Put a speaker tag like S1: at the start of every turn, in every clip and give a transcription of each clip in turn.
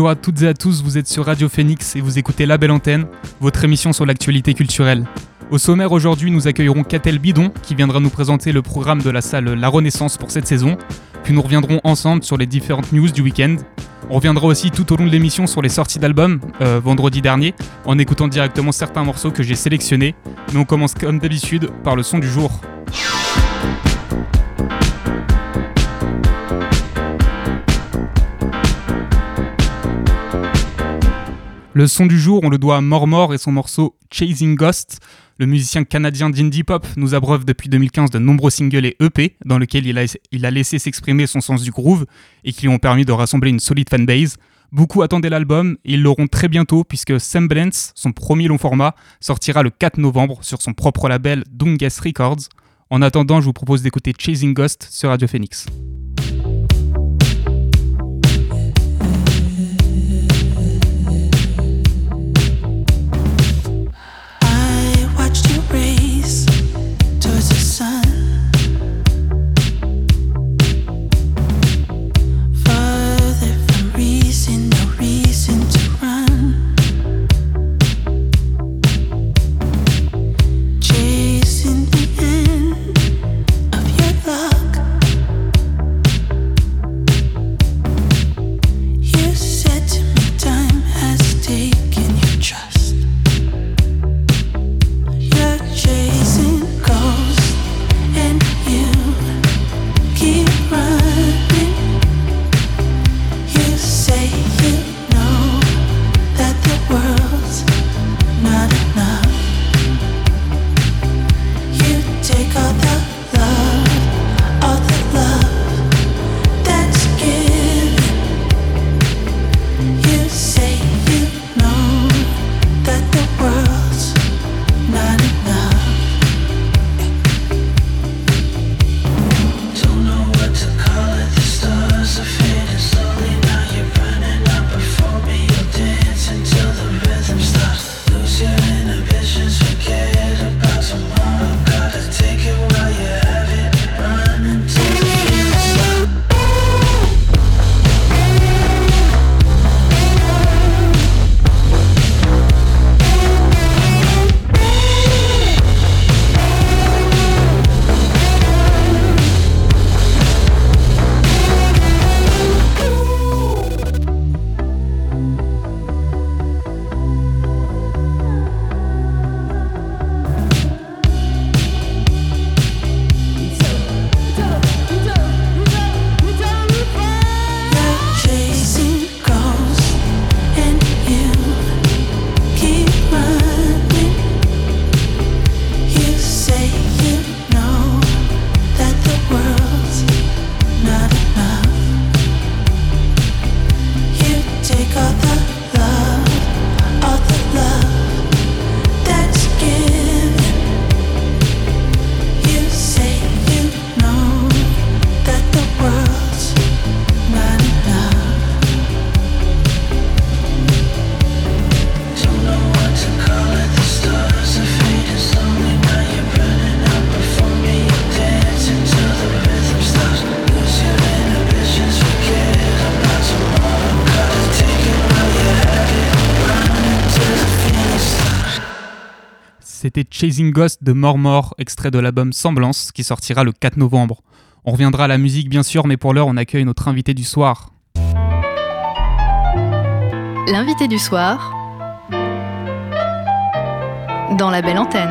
S1: Bonjour à toutes et à tous, vous êtes sur Radio Phoenix et vous écoutez La Belle Antenne, votre émission sur l'actualité culturelle. Au sommaire aujourd'hui, nous accueillerons Catel Bidon qui viendra nous présenter le programme de la salle La Renaissance pour cette saison. Puis nous reviendrons ensemble sur les différentes news du week-end. On reviendra aussi tout au long de l'émission sur les sorties d'albums euh, vendredi dernier en écoutant directement certains morceaux que j'ai sélectionnés. Mais on commence comme d'habitude par le son du jour. Le son du jour, on le doit à Mormor et son morceau Chasing Ghost. Le musicien canadien d'indie pop nous abreuve depuis 2015 de nombreux singles et EP dans lesquels il a, laissé s'exprimer son sens du groove et qui lui ont permis de rassembler une solide fanbase. Beaucoup attendaient l'album et ils l'auront très bientôt puisque Semblance, son premier long format, sortira le 4 novembre sur son propre label Dungas Records. En attendant, je vous propose d'écouter Chasing Ghost sur Radio Phoenix. Chasing Ghost de Mormor, extrait de l'album Semblance, qui sortira le 4 novembre. On reviendra à la musique bien sûr, mais pour l'heure on accueille notre invité du soir.
S2: L'invité du soir dans la belle antenne.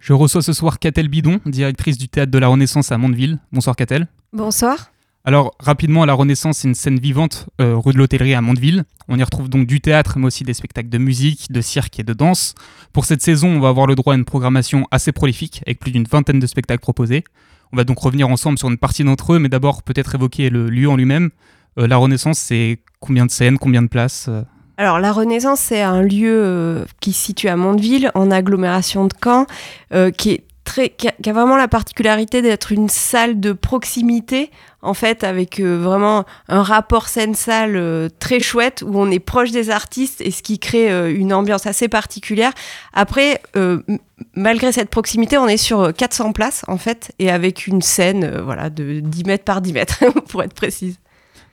S1: Je reçois ce soir Catel Bidon, directrice du théâtre de la Renaissance à Mondeville. Bonsoir Catel.
S3: Bonsoir.
S1: Alors, rapidement, La Renaissance, c'est une scène vivante euh, rue de l'Hôtellerie à Mondeville. On y retrouve donc du théâtre, mais aussi des spectacles de musique, de cirque et de danse. Pour cette saison, on va avoir le droit à une programmation assez prolifique, avec plus d'une vingtaine de spectacles proposés. On va donc revenir ensemble sur une partie d'entre eux, mais d'abord peut-être évoquer le lieu en lui-même.
S4: la Renaissance, c'est combien de scènes, combien de places
S3: alors la Renaissance, c'est un lieu qui se situe à Mondeville, en agglomération de Caen, qui est qui a, vraiment la particularité d'être une salle de proximité, en fait, avec euh, vraiment un rapport scène-salle euh, très chouette, où on est proche des artistes et ce qui crée euh, une ambiance assez particulière. Après, malgré cette proximité, on est sur 400 places, en fait, et avec une scène voilà, de 10 mètres par 10 mètres, pour être précise.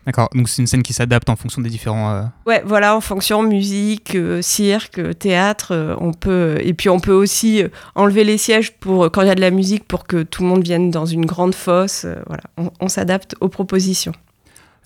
S4: D'accord, donc c'est une scène qui s'adapte en fonction des différents. Euh,
S3: ouais, voilà, en fonction musique, euh, cirque, euh, théâtre, on peut et puis on peut aussi enlever les sièges pour quand il y a de la musique pour que tout le monde vienne dans une grande fosse. voilà, on, s'adapte aux propositions.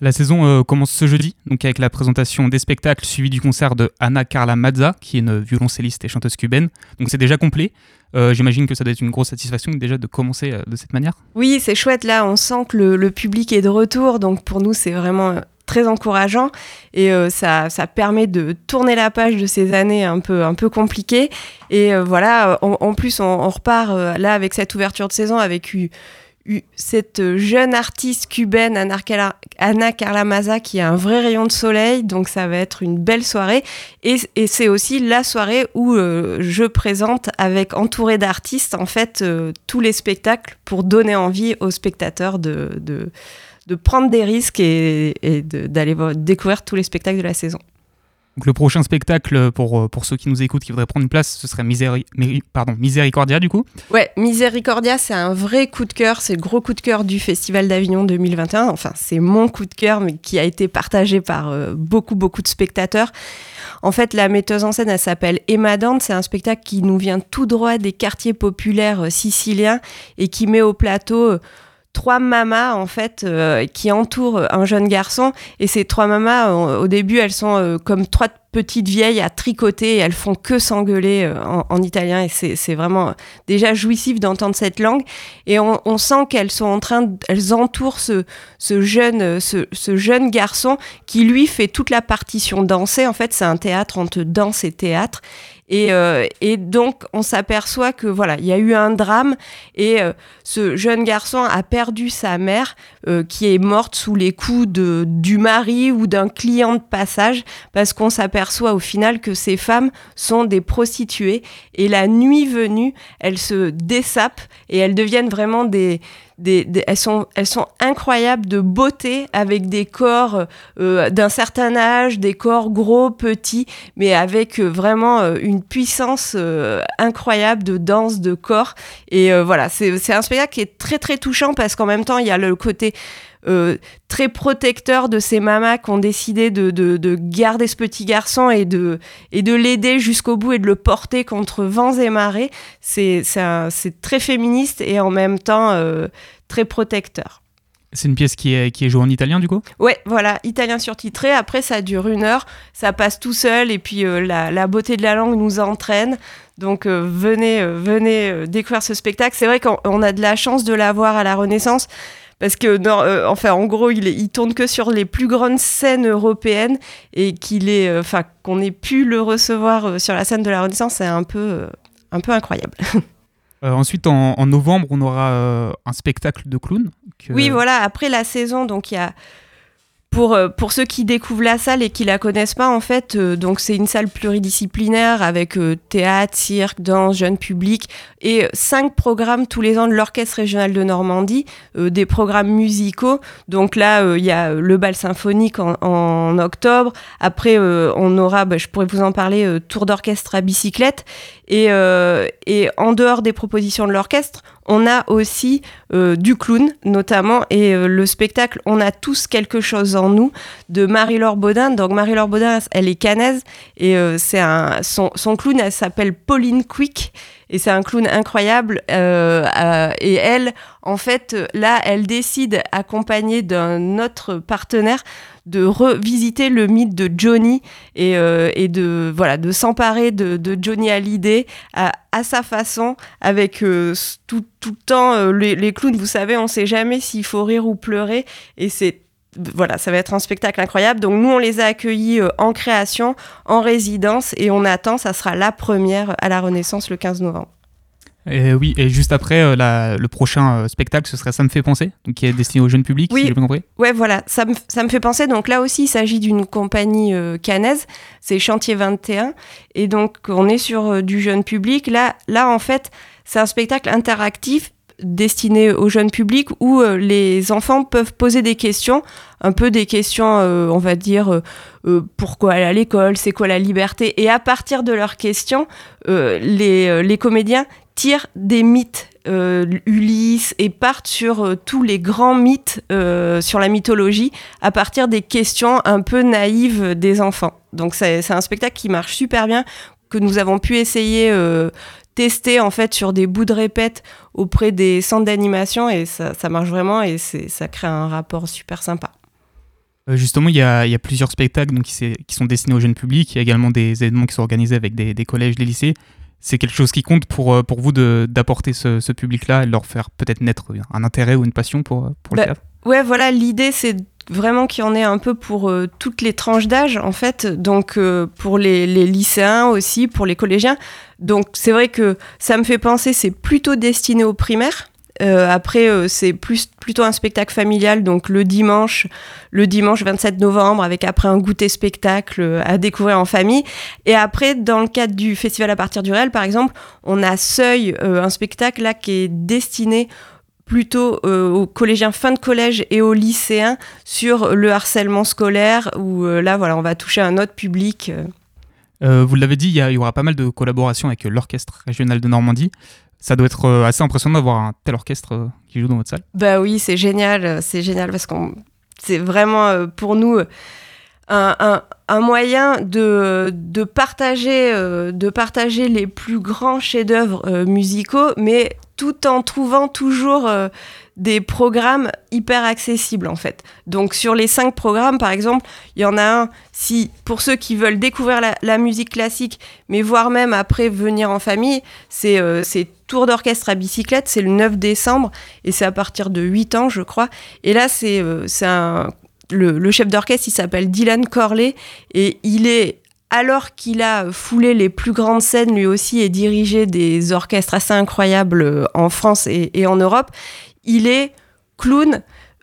S4: La saison commence ce jeudi, donc avec la présentation des spectacles suivi du concert de Anna Carla Mazza, qui est une violoncelliste et chanteuse cubaine. Donc c'est déjà complet. Euh, j'imagine que ça doit être une grosse satisfaction déjà de commencer euh, de cette manière.
S3: Oui, c'est chouette. Là, on sent que le, public est de retour. Donc pour nous, c'est vraiment euh, très encourageant et ça, ça, permet de tourner la page de ces années un peu, un peu compliquées. Et voilà, en, plus, on, repart là avec cette ouverture de saison avec cette jeune artiste cubaine, Anna Carla Maza, qui a un vrai rayon de soleil. Donc, ça va être une belle soirée. Et, c'est aussi la soirée où euh, je présente, avec entouré d'artistes, en fait, euh, tous les spectacles pour donner envie aux spectateurs de, prendre des risques et d'aller découvrir tous les spectacles de la saison
S4: le prochain spectacle pour, euh, pour ceux qui nous écoutent qui voudraient prendre une place, ce serait Miséricordia du coup
S3: Ouais, Miséricordia, c'est un vrai coup de cœur, c'est le gros coup de cœur du Festival d'Avignon 2021. Enfin, c'est mon coup de cœur, mais qui a été partagé par euh, beaucoup, beaucoup de spectateurs. En fait, la metteuse en scène, elle s'appelle Emma Dante. C'est un spectacle qui nous vient tout droit des quartiers populaires euh, siciliens et qui met au plateau trois mamas en fait euh, qui entourent un jeune garçon. Et ces trois mamas au début elles sont euh, comme trois petites vieilles à tricoter et elles font que s'engueuler euh, en, italien. Et c'est vraiment déjà jouissif d'entendre cette langue. Et on, sent qu'elles sont en train elles entourent ce, ce jeune ce, ce, jeune garçon qui lui fait toute la partition dansée en fait c'est un théâtre entre danse et théâtre euh, et, donc, on s'aperçoit que voilà, il y a eu un drame et euh, ce jeune garçon a perdu sa mère euh, qui est morte sous les coups de, du mari ou d'un client de passage parce qu'on s'aperçoit au final que ces femmes sont des prostituées et la nuit venue, elles se dessapent et elles deviennent vraiment des elles, sont, elles sont incroyables de beauté avec des corps euh, d'un certain âge, des corps gros, petits, mais avec euh, vraiment euh, une puissance incroyable de danse, de corps. Et voilà, c'est un spectacle qui est très très touchant parce qu'en même temps, il y a le côté euh, très protecteur de ces mamas qui ont décidé de, de, garder ce petit garçon et de, et de l'aider jusqu'au bout et de le porter contre vents et marées. C'est très féministe et en même temps euh, très protecteur.
S4: C'est une pièce qui est, qui est jouée en italien du coup?
S3: Ouais, voilà, italien surtitré. Après, ça dure une heure, ça passe tout seul et puis euh, la, la, beauté de la langue nous entraîne. Donc venez, venez découvrir ce spectacle. C'est vrai qu'on a de la chance de l'avoir à la Renaissance parce que euh, enfin en gros il, il, tourne que sur les plus grandes scènes européennes et qu'il est euh, enfin qu'on ait pu le recevoir euh, sur la scène de la Renaissance c'est un peu un peu incroyable.
S4: ensuite, en, novembre, on aura un spectacle de clown.
S3: Oui, voilà. Après la saison, donc il y a pour, euh, pour ceux qui découvrent la salle et qui la connaissent pas, en fait, euh, donc c'est une salle pluridisciplinaire avec euh, théâtre, cirque, danse, jeune public et cinq programmes tous les ans de l'Orchestre régional de Normandie, des programmes musicaux. Donc là, il y a le bal symphonique en, en octobre. Après, on aura, bah, je pourrais vous en parler, tour d'orchestre à bicyclette. Et, et en dehors des propositions de l'orchestre, on a aussi euh, du clown, notamment, et euh, le spectacle On a tous quelque chose en nous de Marie-Laure Baudin. Donc, Marie-Laure Baudin, elle est canaise, et euh, c'est un, son, son, clown, elle s'appelle Pauline Quick, et c'est un clown incroyable. et elle, en fait, là, elle décide, accompagnée d'un autre partenaire, de revisiter le mythe de Johnny et, euh, de voilà de s'emparer de, Johnny Hallyday à, sa façon avec euh, tout, le temps euh, les, clowns vous savez on sait jamais s'il faut rire ou pleurer et c'est voilà, ça va être un spectacle incroyable. Donc nous, on les a accueillis en création, en résidence, et on attend, ça sera la première à la Renaissance le 15 novembre.
S4: Et oui, et juste après, euh, la- le prochain euh, spectacle, ce serait Ça me fait penser, donc qui est destiné au jeune public,
S3: Oui.
S4: si j'ai bien compris.
S3: Ouais, voilà, ça me, ça me fait penser. Donc là aussi, il s'agit d'une compagnie euh, cannaise, c'est Chantier 21. Et donc, on est sur euh, du jeune public. Là, là, en fait, c'est un spectacle interactif destiné au jeune public où euh, les enfants peuvent poser des questions, un peu des questions, euh, on va dire, euh, pourquoi aller à l'école, c'est quoi la liberté. Et à partir de leurs questions, les, les comédiens tirent des mythes. Ulysse et partent sur tous les grands mythes sur la mythologie à partir des questions un peu naïves des enfants. Donc c'est un spectacle qui marche super bien que nous avons pu essayer tester en fait sur des bouts de répète auprès des centres d'animation et ça, ça marche vraiment et ça crée un rapport super sympa.
S4: Euh, justement, il y a, il y a plusieurs spectacles donc, qui, sont destinés au jeune public. Il y a également des événements qui sont organisés avec des, des collèges, des lycées. C'est quelque chose qui compte pour, euh, pour vous d'apporter ce, ce public-là et de leur faire peut-être naître un intérêt ou une passion pour, pour le
S3: Bah,
S4: théâtre?
S3: Ouais, voilà, l'idée c'est vraiment qu'il y en ait un peu pour euh, toutes les tranches d'âge en fait, donc euh, pour les, les lycéens aussi, pour les collégiens. Donc c'est vrai que ça me fait penser, c'est plutôt destiné aux primaires. Euh, après, euh, c'est plus, plutôt un spectacle familial, donc le dimanche, le dimanche 27 novembre, avec après un goûter spectacle euh, à découvrir en famille. Et après, dans le cadre du festival à partir du réel, par exemple, on a Seuil, un spectacle là qui est destiné plutôt euh, aux collégiens fin de collège et aux lycéens sur le harcèlement scolaire, où euh, là, voilà, on va toucher un autre public. euh.
S4: Vous l'avez dit, il y, aura pas mal de collaborations avec l'Orchestre régional de Normandie. Ça doit être assez impressionnant d'avoir un tel orchestre qui joue dans votre salle.
S3: Bah oui, c'est génial, c'est génial parce qu'on c'est vraiment pour nous un, un- un moyen de, de, partager, de partager les plus grands chefs-d'œuvre musicaux, mais tout en trouvant toujours euh, des programmes hyper accessibles en fait. Donc sur les cinq programmes, par exemple, il y en a un, si pour ceux qui veulent découvrir la, musique classique, mais voire même après venir en famille, c'est euh, Tour d'orchestre à bicyclette, c'est le 9 décembre, et c'est à partir de 8 ans, je crois. Et là, c'est euh. Le, le chef d'orchestre, il s'appelle Dylan Corley, et il est alors qu'il a foulé les plus grandes scènes lui aussi et dirigé des orchestres assez incroyables euh, en France et, en Europe, il est clown,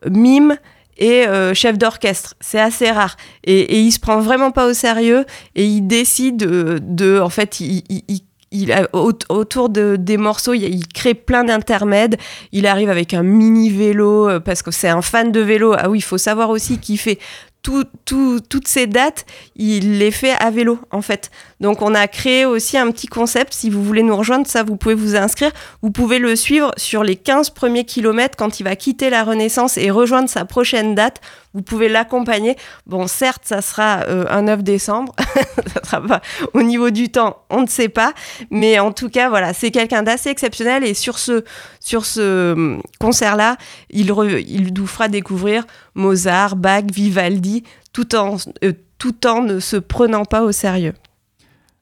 S3: mime et euh, chef d'orchestre. C'est assez rare. Et, et il se prend vraiment pas au sérieux et il décide de... de- en fait, il, a- au- autour de, des morceaux, il, il crée plein d'intermèdes. Il arrive avec un mini vélo euh, parce que c'est un fan de vélo. Ah oui, il faut savoir aussi qu'il fait tout, tout- toutes ces dates, il les fait à vélo en fait. Donc on a créé aussi un petit concept. Si vous voulez nous rejoindre, ça vous pouvez vous inscrire. Vous pouvez le suivre sur les 15 premiers kilomètres quand il va quitter la Renaissance et rejoindre sa prochaine date. Vous pouvez l'accompagner. Bon, certes, ça sera euh, un 9 décembre. ça sera pas au niveau du temps, on ne sait pas. Mais en tout cas, voilà, c'est quelqu'un d'assez exceptionnel. Et sur ce, sur ce hum, concert-là, il, il nous fera découvrir Mozart, Bach, Vivaldi, tout en, euh, tout en ne se prenant pas au sérieux.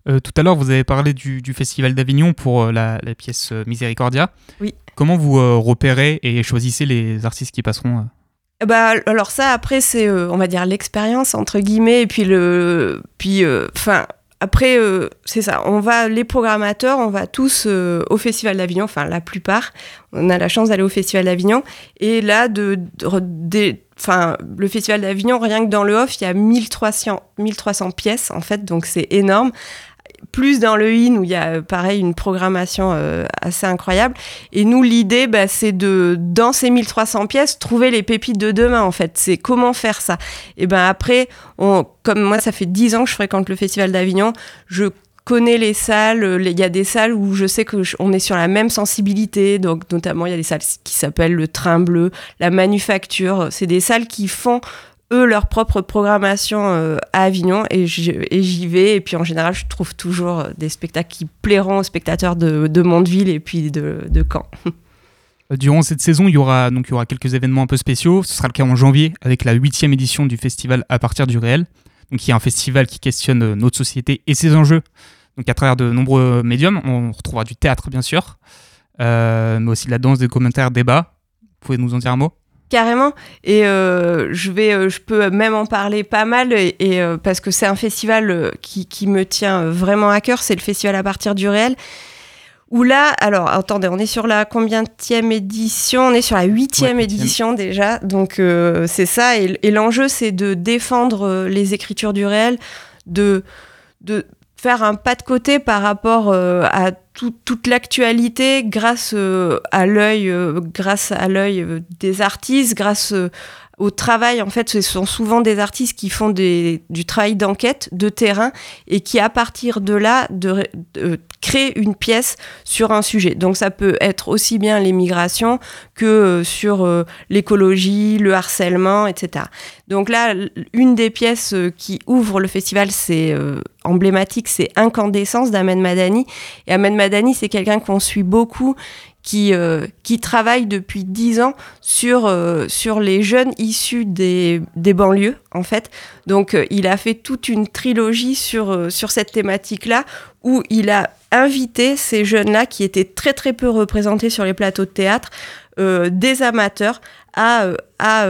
S4: Euh, tout à l'heure, vous avez parlé du, du Festival d'Avignon pour euh, la, la pièce euh, Miséricordia.
S3: Oui.
S4: Comment vous euh, repérez et choisissez les artistes qui passeront
S3: Bah, alors ça, après, c'est, on va dire, l'expérience, entre guillemets, et puis le... Puis, enfin, après, c'est ça, on va, les programmateurs, on va tous au Festival d'Avignon, enfin, la plupart, on a la chance d'aller au Festival d'Avignon, et là, de, Enfin, le Festival d'Avignon, rien que dans le off, il y a 1300, 1300 pièces, en fait, donc c'est énorme. Plus dans le in, où il y a, euh, pareil, une programmation euh, assez incroyable. Et nous, l'idée, bah, c'est de, dans ces 1300 pièces, trouver les pépites de demain, en fait. C'est comment faire ça. Et ben après, on, comme moi, ça fait 10 ans que je fréquente le Festival d'Avignon, je connais les salles, euh, il y a des salles où je sais que on est sur la même sensibilité, donc notamment il y a des salles qui s'appellent le Train Bleu, la Manufacture, c'est des salles qui font eux leur propre programmation euh, à Avignon et j'y vais et puis en général je trouve toujours euh, des spectacles qui plairont aux spectateurs de, de Mondeville et puis de, Caen.
S4: Euh, Durant cette saison, il y, aura, donc, il y aura quelques événements un peu spéciaux. Ce sera le cas en janvier avec la huitième édition du festival À partir du réel. Donc, il y a un festival qui questionne notre société et ses enjeux. Donc, à travers de nombreux médiums, on retrouvera du théâtre, bien sûr, mais aussi de la danse, des commentaires, débats. Vous pouvez nous en dire un mot?
S3: Carrément. Et euh, je vais, euh, je peux même en parler pas mal et, et, euh, parce que c'est un festival qui, qui me tient vraiment à cœur. C'est le festival à partir du réel où là, alors attendez, on est sur la combienième édition? On est sur la huitième
S4: Ouais,
S3: édition déjà, donc euh, c'est ça. Et, et l'enjeu, c'est de défendre les écritures du réel, de, de faire un pas de côté par rapport euh, à tout- toute l'actualité grâce euh, à l'œil, euh, grâce à l'œil des artistes, grâce au travail. En fait, ce sont souvent des artistes qui font du travail d'enquête, de terrain, et qui, à partir de là, de, de créer une pièce sur un sujet. Donc, ça peut être aussi bien les migrations que euh, sur euh, l'écologie, le harcèlement, etc. Donc là, une des pièces euh, qui ouvre le festival, c'est euh, emblématique, c'est Incandescence d'Ahmed Madani. Et Ahmed Madani, c'est quelqu'un qu'on suit beaucoup, qui, euh, qui travaille depuis dix ans sur, euh, sur les jeunes issus des, des banlieues, en fait. Donc, euh, il a fait toute une trilogie sur, euh, sur cette thématique-là, où il a invité ces jeunes-là, qui étaient très très peu représentés sur les plateaux de théâtre, euh, des amateurs, à, à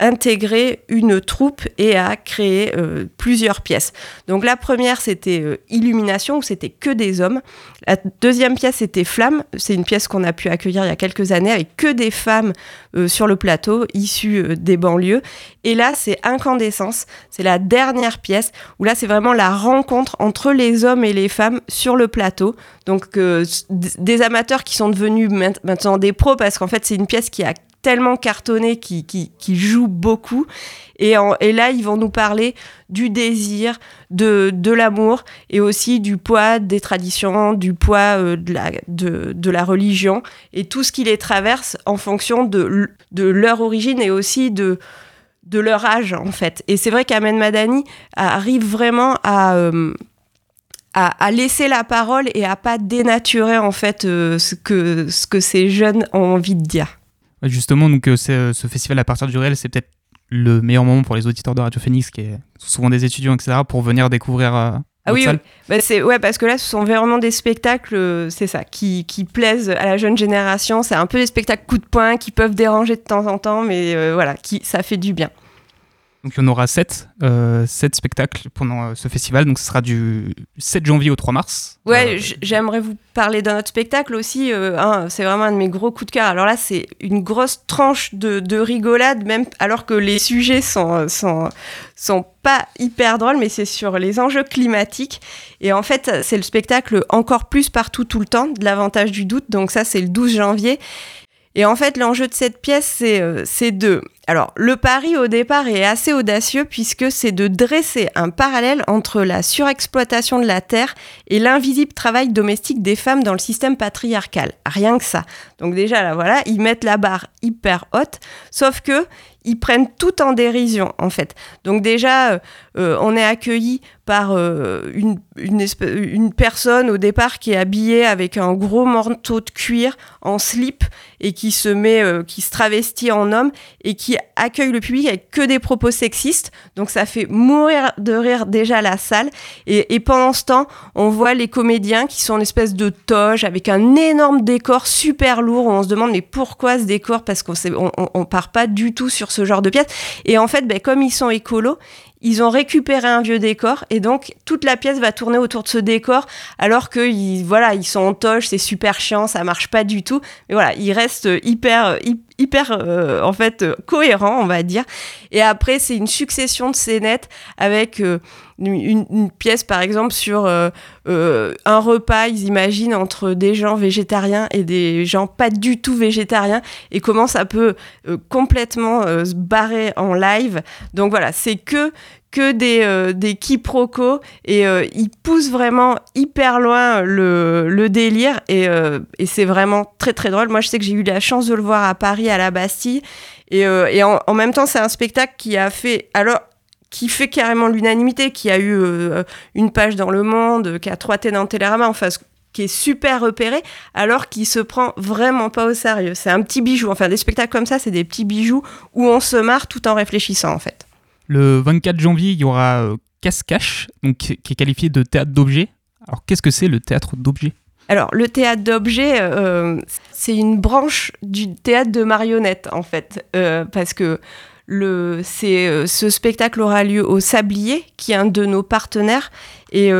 S3: intégrer une troupe et à créer euh, plusieurs pièces. Donc la première c'était euh, Illumination où c'était que des hommes. La deuxième pièce c'était Flamme, c'est une pièce qu'on a pu accueillir il y a quelques années avec que des femmes euh, sur le plateau issues des banlieues. Et là c'est Incandescence, c'est la dernière pièce où là c'est vraiment la rencontre entre les hommes et les femmes sur le plateau. Donc des amateurs qui sont devenus maint- maintenant des pros parce qu'en fait c'est une pièce qui a tellement cartonné, qui, qui, joue beaucoup. Et, là, ils vont nous parler du désir, de, l'amour et aussi du poids des traditions, du poids euh, de, la, religion et tout ce qui les traverse en fonction de, leur origine et aussi de, leur âge, en fait. Et c'est vrai qu'Ahmed Madani arrive vraiment à... euh, à, laisser la parole et à pas dénaturer en fait euh, ce que ces jeunes ont envie de dire.
S4: Justement, donc, euh, ce festival à partir du réel, c'est peut-être le meilleur moment pour les auditeurs de Radio Phoenix, qui est- sont souvent des étudiants, etc., pour venir découvrir euh,
S3: Ah oui,
S4: salle.
S3: Bah, c'est ouais parce que là ce sont vraiment des spectacles euh, c'est ça qui, qui plaisent à la jeune génération c'est un peu des spectacles coup de poing qui peuvent déranger de temps en temps mais euh, voilà qui ça fait du bien
S4: Donc il y en aura 7, spectacles pendant euh, ce festival. Donc ce sera du 7 janvier au 3 mars.
S3: ouais
S4: Euh,
S3: j'aimerais vous parler d'un autre spectacle aussi euh, c'est vraiment un de mes gros coups de cœur alors là c'est une grosse tranche de, de rigolade même alors que les sujets sont euh, sont sont pas hyper drôles mais c'est sur les enjeux climatiques et en fait c'est le spectacle encore plus partout tout le temps de l'avantage du doute donc ça c'est le 12 janvier Et en fait, l'enjeu de cette pièce, c'est euh, c'est de... Alors, le pari au départ est assez audacieux puisque c'est de dresser un parallèle entre la surexploitation de la terre et l'invisible travail domestique des femmes dans le système patriarcal. Rien que ça. Donc déjà, là, voilà, ils mettent la barre hyper haute, sauf que ils prennent tout en dérision, en fait. Donc déjà, euh, euh, on est accueilli par une personne au départ qui est habillée avec un gros manteau de cuir en slip et qui se met, euh, qui se travestit en homme et qui accueille le public avec que des propos sexistes. Donc ça fait mourir de rire déjà la salle. Et, et pendant ce temps, on voit les comédiens qui sont en espèce de toge avec un énorme décor super lourd où on se demande mais pourquoi ce décor? Parce qu'on on- on part pas du tout sur ce genre de pièce. Et en fait, ben, comme ils sont écolos, ils ont récupéré un vieux décor et donc toute la pièce va tourner autour de ce décor alors que voilà ils sont en toge c'est super chiant ça marche pas du tout. Mais voilà ils restent hyper hy- hyper euh, en fait euh, cohérents on va dire. Et après c'est une succession de scénettes avec euh, une, une- pièce par exemple sur un repas ils imaginent entre des gens végétariens et des gens pas du tout végétariens et comment ça peut complètement se barrer en live. Donc voilà c'est que que des, euh, des quiproquos et euh, ils poussent vraiment hyper loin le, le délire et, euh, et c'est vraiment très très drôle. Moi je sais que j'ai eu la chance de le voir à Paris à la Bastille et, euh, et en, en même temps c'est un spectacle qui a fait alors qui fait carrément l'unanimité, qui a eu euh, une page dans Le Monde, qui a trois T dans Télérama, enfin qui est super repéré, alors qu'il se prend vraiment pas au sérieux. C'est un petit bijou. Enfin, des spectacles comme ça, c'est des petits bijoux où on se marre tout en réfléchissant, en fait.
S4: Le 24 janvier, il y aura euh, Casse-Cache, donc, qui qui est qualifié de théâtre d'objets. Alors qu'est-ce que c'est le théâtre d'objets?
S3: Alors, le théâtre d'objets, euh, c'est une branche du théâtre de marionnettes, en fait. Euh, parce que le, c'est, ce spectacle aura lieu au Sablier, qui est un de nos partenaires, et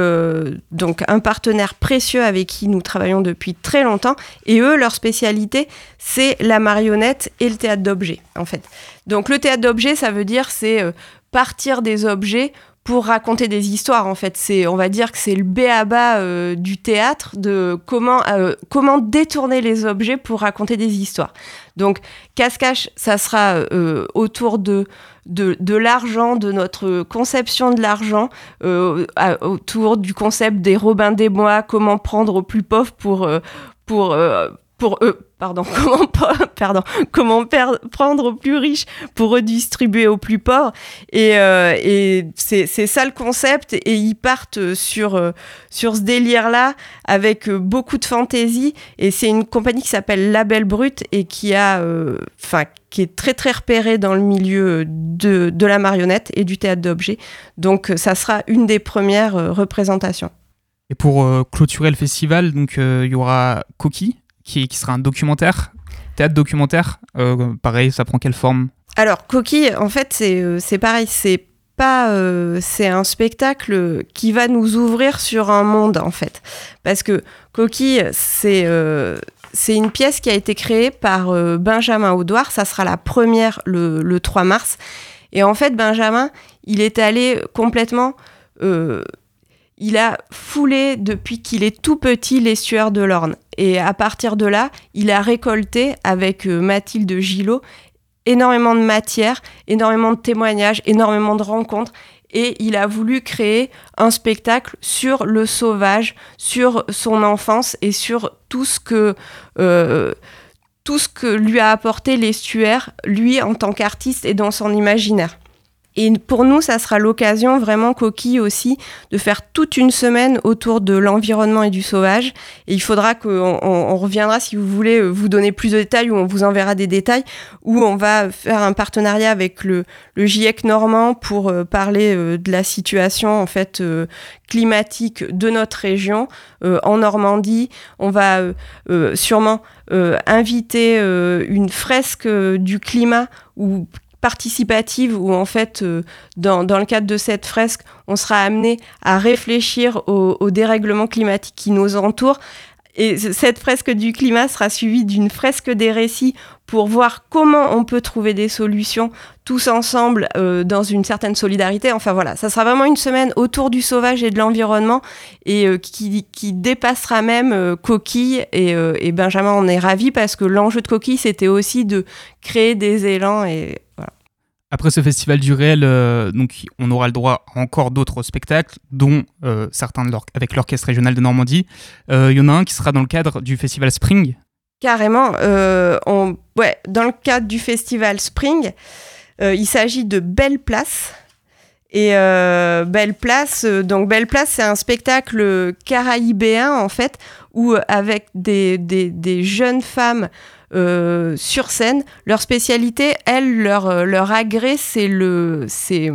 S3: donc un partenaire précieux avec qui nous travaillons depuis très longtemps. Et eux, leur spécialité, c'est la marionnette et le théâtre d'objets, en fait. Donc le théâtre d'objets, ça veut dire c'est partir des objets pour raconter des histoires en fait. C'est, on va dire que c'est le béaba euh, du théâtre de comment euh, comment détourner les objets pour raconter des histoires. Donc cache-cache, ça sera euh, autour de de, l'argent, de notre conception de l'argent, autour du concept des Robins des Bois, comment prendre aux plus pauvres pour pour pour eux, pardon, comment, pardon, comment prendre aux plus riches pour redistribuer aux plus pauvres. Et, euh, et c'est ça le concept. Et ils partent sur, euh, sur ce délire-là avec euh, beaucoup de fantaisie. Et c'est une compagnie qui s'appelle Label Brut et qui a, qui est très très repérée dans le milieu de, de la marionnette et du théâtre d'objets. Donc ça sera une des premières représentations.
S4: Et pour clôturer le festival, donc il y aura Coquille qui, sera un documentaire, théâtre documentaire. Euh, pareil, ça prend quelle forme?
S3: Alors, Coquille, en fait, c'est euh, pareil, c'est pas euh, c'est un spectacle qui va nous ouvrir sur un monde en fait parce que Coquille c'est une pièce qui a été créée par Benjamin Audouard ça sera la première le, le, 3 mars et en fait Benjamin il est allé complètement il a foulé depuis qu'il est tout petit l'estuaire de l'Orne. Et à partir de là, il a récolté avec euh, Mathilde Gillot énormément de matière, énormément de témoignages, énormément de rencontres. Et il a voulu créer un spectacle sur le sauvage, sur son enfance et sur tout ce que, euh, tout ce que lui a apporté l'estuaire, lui en tant qu'artiste et dans son imaginaire. Et pour nous, ça sera l'occasion vraiment coquille aussi de faire toute une semaine autour de l'environnement et du sauvage. Et il faudra qu'on on, reviendra, si vous voulez, euh, vous donner plus de détails ou on vous enverra des détails, où on va faire un partenariat avec le, GIEC normand pour euh, parler euh, de la situation en fait climatique de notre région en Normandie. On va sûrement inviter une fresque du climat où participative où en fait, euh, dans, dans, le cadre de cette fresque, on sera amené à réfléchir au, au dérèglement climatique qui nous entoure. Et cette fresque du climat sera suivie d'une fresque des récits pour voir comment on peut trouver des solutions tous ensemble euh, dans une certaine solidarité. Enfin voilà, ça sera vraiment une semaine autour du sauvage et de l'environnement et euh, qui, qui, dépassera même euh, Coquille. Et, et, Benjamin en est ravi parce que l'enjeu de Coquille, c'était aussi de créer des élans et.
S4: Après ce festival du réel, euh, donc on aura le droit à encore d'autres spectacles, dont euh, certains avec l'Orchestre régional de Normandie. Euh, il y en a un qui sera dans le cadre du festival Spring.
S3: Carrément. Ouais, dans le cadre du festival Spring, il s'agit de Belle Place. Et Belle Place, donc Belle Place, c'est un spectacle caraïbéen en fait, où avec des, des jeunes femmes euh, sur scène. Leur spécialité, elles, leur, euh, leur agrès, c'est le, c'est,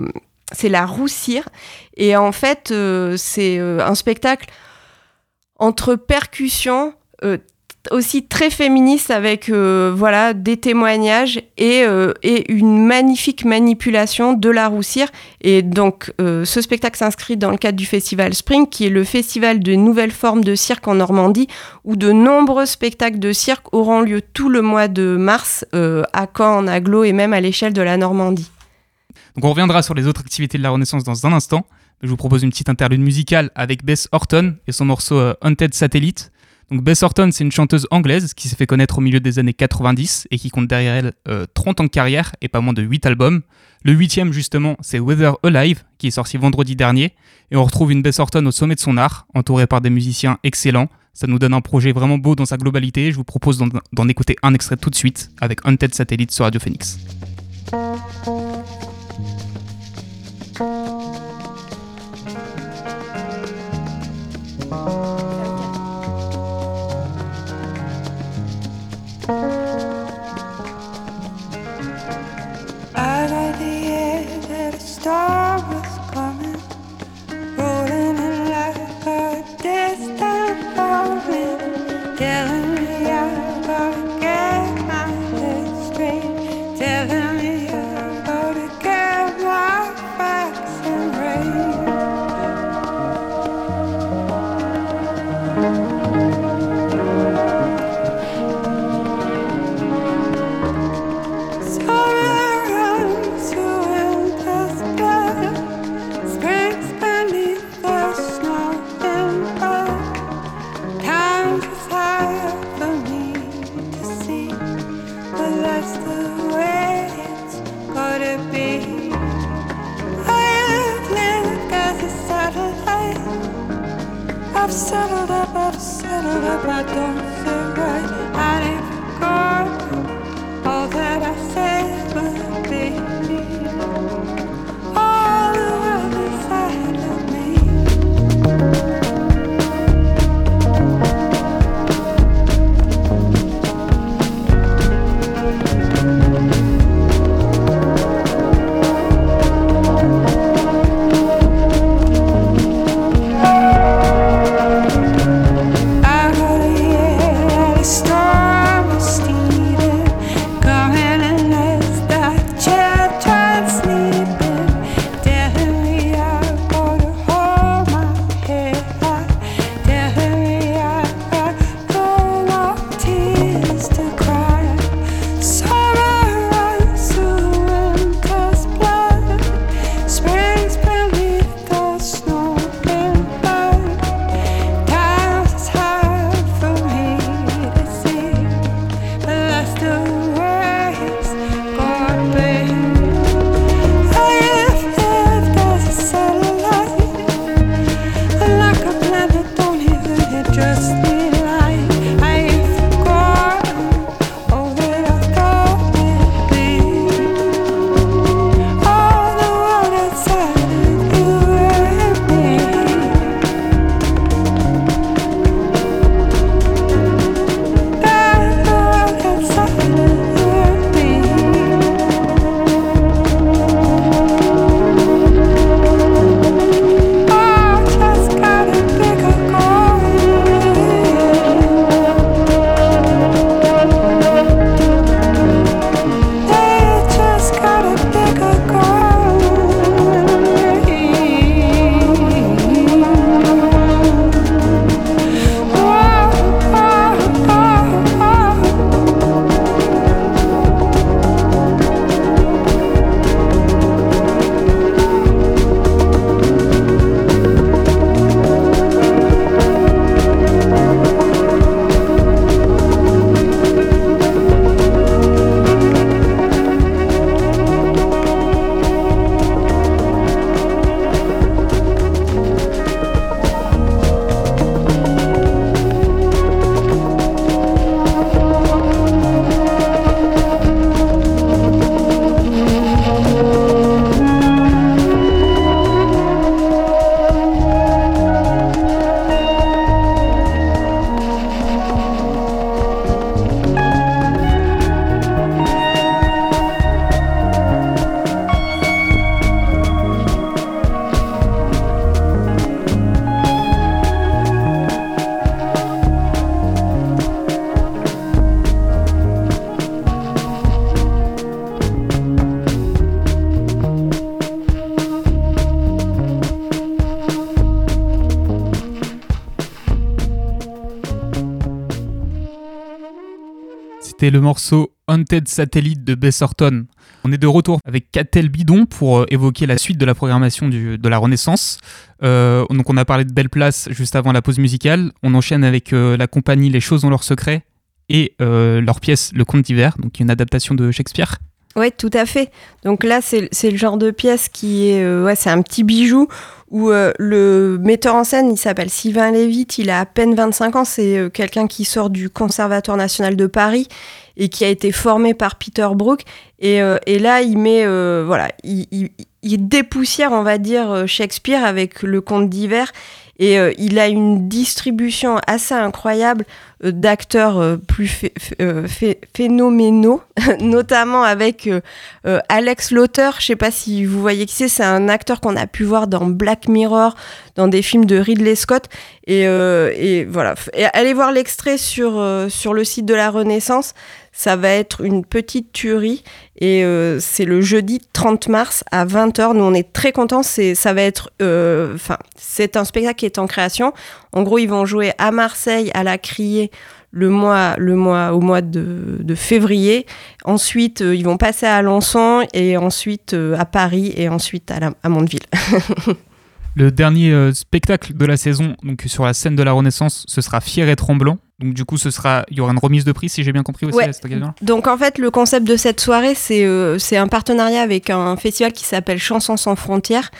S3: c'est la roussire. Et en fait, euh, c'est un spectacle entre percussions, aussi très féministe avec euh, voilà des témoignages et, euh, et, une magnifique manipulation de la roussire et donc euh, ce spectacle s'inscrit dans le cadre du festival Spring qui est le festival de nouvelles formes de cirque en Normandie où de nombreux spectacles de cirque auront lieu tout le mois de mars à Caen en Aglo et même à l'échelle de la Normandie.
S4: Donc on reviendra sur les autres activités de la Renaissance dans un instant. Je vous propose une petite interlude musicale avec Bess Horton et son morceau Haunted Satellite. Donc Bess Horton, c'est une chanteuse anglaise qui s'est fait connaître au milieu des années 90 et qui compte derrière elle 30 euh, ans de carrière et pas moins de 8 albums. Le huitième justement, c'est Weather Alive, qui est sorti vendredi dernier, et on retrouve une Bess Horton au sommet de son art, entourée par des musiciens excellents. Ça nous donne un projet vraiment beau dans sa globalité. Je vous propose d'en écouter un extrait tout de suite avec Haunted Satellite sur Radio Phoenix.
S5: don't le morceau Haunted Satellite de Bessorton. On est de retour avec Catel Bidon pour euh, évoquer la suite de la programmation de la Renaissance. Euh, donc on a parlé de Belle Place juste avant la pause musicale. On enchaîne avec euh, la compagnie Les Choses ont leur secret et leur pièce Le Conte d'hiver, donc une adaptation de Shakespeare.
S3: Oui, tout à fait. Donc là, c'est le genre de pièce qui est, ouais, c'est un petit bijou où le metteur en scène, il s'appelle Sylvain Lévite, il a à peine 25 ans, c'est quelqu'un qui sort du Conservatoire national de Paris et qui a été formé par Peter Brook. Et, euh, et là, il met, euh, voilà, il, il, il, dépoussière, on va dire, euh, Shakespeare avec le conte d'hiver. Et il a une distribution assez incroyable d'acteurs plus phénoménaux, notamment avec Alex Lauter. Je sais pas si vous voyez qui c'est. C'est un acteur qu'on a pu voir dans Black Mirror, dans des films de Ridley Scott. Et, et voilà. Allez voir l'extrait sur, sur le site de la Renaissance ça va être une petite tuerie et euh, c'est le jeudi 30 mars à 20h. Nous, on est très contents. C'est, ça va être, euh, enfin, c'est un spectacle qui est en création. En gros, ils vont jouer à Marseille, à la Criée, le mois, le mois, au mois de, février. Ensuite, euh, ils vont passer à Alençon et ensuite à Paris et ensuite à, à Mondeville.
S5: le dernier spectacle de la saison, donc sur la scène de la Renaissance, ce sera Fier et Tremblant. Donc du coup, ce sera, il y aura une remise de prix si j'ai bien compris aussi à cette occasion.
S3: Donc en fait, le concept de cette soirée, c'est euh, c'est un partenariat avec un festival qui s'appelle Chansons sans frontières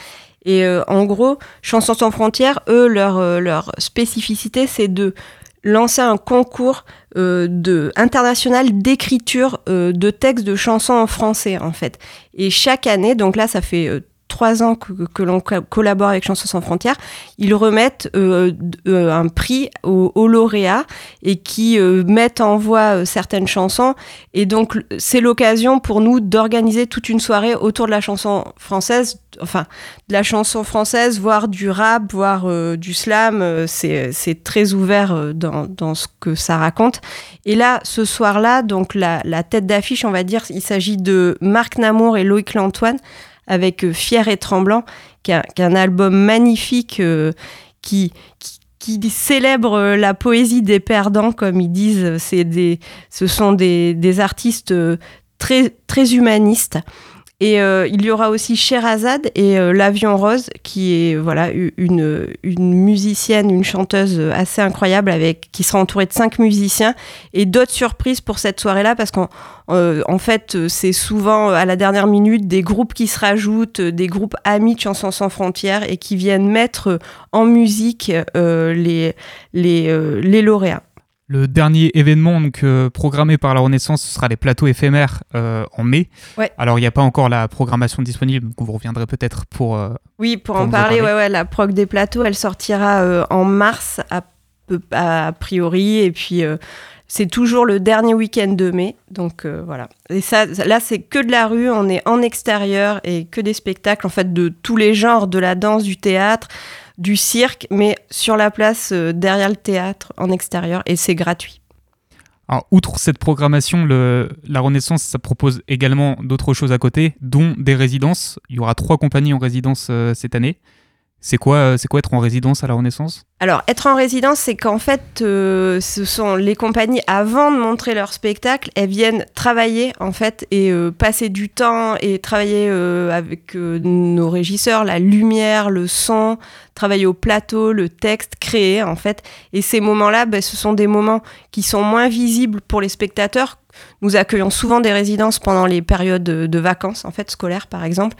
S3: Et en gros, Chansons sans frontières, eux, leur, leur spécificité, c'est de lancer un concours de, international d'écriture de textes de chansons en français, en fait. Et chaque année, donc là, ça fait trois ans que, l'on collabore avec Chansons sans frontières, ils remettent euh, euh, un prix aux, lauréats et qui euh, mettent en voix certaines chansons. Et donc, c'est l'occasion pour nous d'organiser toute une soirée autour de la chanson française, enfin, de la chanson française, voire du rap, voire du slam. c'est très ouvert dans, ce que ça raconte. Et là, ce soir-là, donc la, la tête d'affiche, on va dire, il s'agit de Marc Namour et Loïc Lantoine avec euh, Fier et Tremblant, qui est un, album magnifique euh, qui, qui, célèbre euh, la poésie des perdants, comme ils disent. Des, ce sont des, des artistes très, très humanistes. Et euh, il y aura aussi Sherazade et euh, l'Avion Rose, qui est une, musicienne, une chanteuse assez incroyable, avec qui sera entourée de cinq musiciens et d'autres surprises pour cette soirée-là, parce qu'en euh, fait, c'est souvent à la dernière minute des groupes qui se rajoutent, des groupes amis de Chansons sans frontières et qui viennent mettre en musique les lauréats.
S4: Le dernier événement donc, euh, programmé par la Renaissance, ce sera les plateaux éphémères euh, en mai. Alors, il n'y a pas encore la programmation disponible, donc vous reviendrez peut-être pour. Euh,
S3: oui, pour, en parler, Ouais, ouais, la prog des plateaux, elle sortira en mars, a, priori. Et puis, c'est toujours le dernier week-end de mai. Donc, voilà. Et ça, là, c'est que de la rue, on est en extérieur et que des spectacles, en fait, de tous les genres, de la danse, du théâtre du cirque, mais sur la place euh, derrière le théâtre, en extérieur, et c'est gratuit.
S4: Alors, outre cette programmation, la Renaissance, ça propose également d'autres choses à côté, dont des résidences. Il y aura trois compagnies en résidence euh, cette année. C'est quoi, euh, quoi être en résidence à la Renaissance?
S3: Alors, être en résidence, c'est qu'en fait, euh, ce sont les compagnies, avant de montrer leur spectacle, elles viennent travailler, en fait, et euh, passer du temps et travailler avec nos régisseurs, la lumière, le son, travailler au plateau, le texte, créer, en fait. Et ces moments-là, ben, ce sont des moments qui sont moins visibles pour les spectateurs. Nous accueillons souvent des résidences pendant les périodes de vacances, en fait, scolaires, par exemple.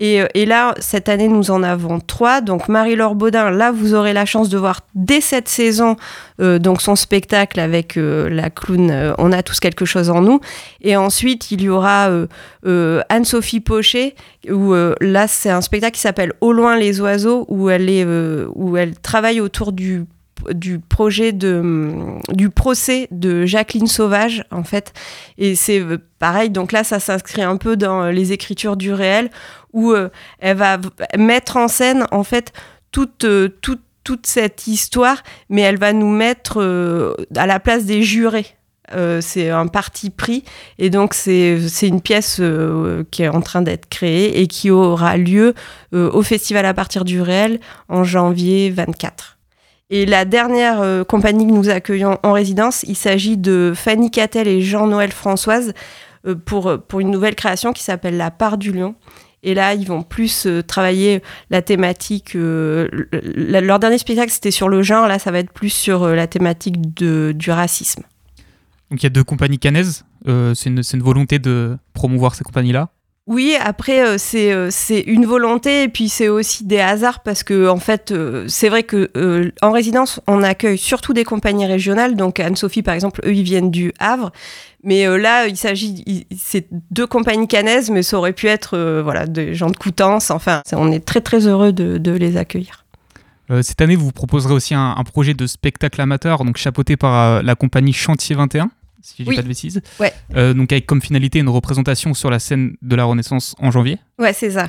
S3: Euh, et, là, cette année, nous en avons trois. Donc Marie-Laure Baudin, là, vous aurez la chance de voir dès cette saison euh, donc son spectacle avec euh, la clown On a tous quelque chose en nous. Et ensuite, il y aura Anne-Sophie Pochet, où là, c'est un spectacle qui s'appelle Au loin les oiseaux, où elle, est, où elle travaille autour du du projet de du procès de Jacqueline Sauvage en fait et c'est euh, pareil donc là ça s'inscrit un peu dans euh, les écritures du réel où euh, elle va mettre en scène en fait toute toute toute cette histoire mais elle va nous mettre à la place des jurés c'est un parti pris et donc c'est une pièce qui est en train d'être créée et qui aura lieu au festival à partir du réel en janvier 24. Et la dernière euh, compagnie que nous accueillons en résidence, il s'agit de Fanny Cattel et Jean-Noël Françoise euh, pour, pour une nouvelle création qui s'appelle La part du lion. Et là, ils vont plus euh, travailler la thématique. leur dernier spectacle, c'était sur le genre. Là, ça va être plus sur la thématique de, du racisme.
S4: Donc il y a deux compagnies canaises. c'est une volonté de promouvoir ces compagnies-là
S3: oui, après euh, euh, c'est une volonté et puis c'est aussi des hasards parce que en fait euh, c'est vrai que en résidence on accueille surtout des compagnies régionales. Donc Anne-Sophie par exemple eux ils viennent du Havre. Mais là il s'agit c'est deux compagnies canaises mais ça aurait pu être voilà des gens de Coutances. Enfin on est très très heureux de, les accueillir.
S4: cette année, vous proposerez aussi un, un, projet de spectacle amateur, donc chapeauté par la compagnie Chantier 21 si je dis pas de bêtises.
S3: Ouais.
S4: Euh, donc avec comme finalité une représentation sur la scène de la Renaissance en janvier.
S3: Ouais, c'est ça.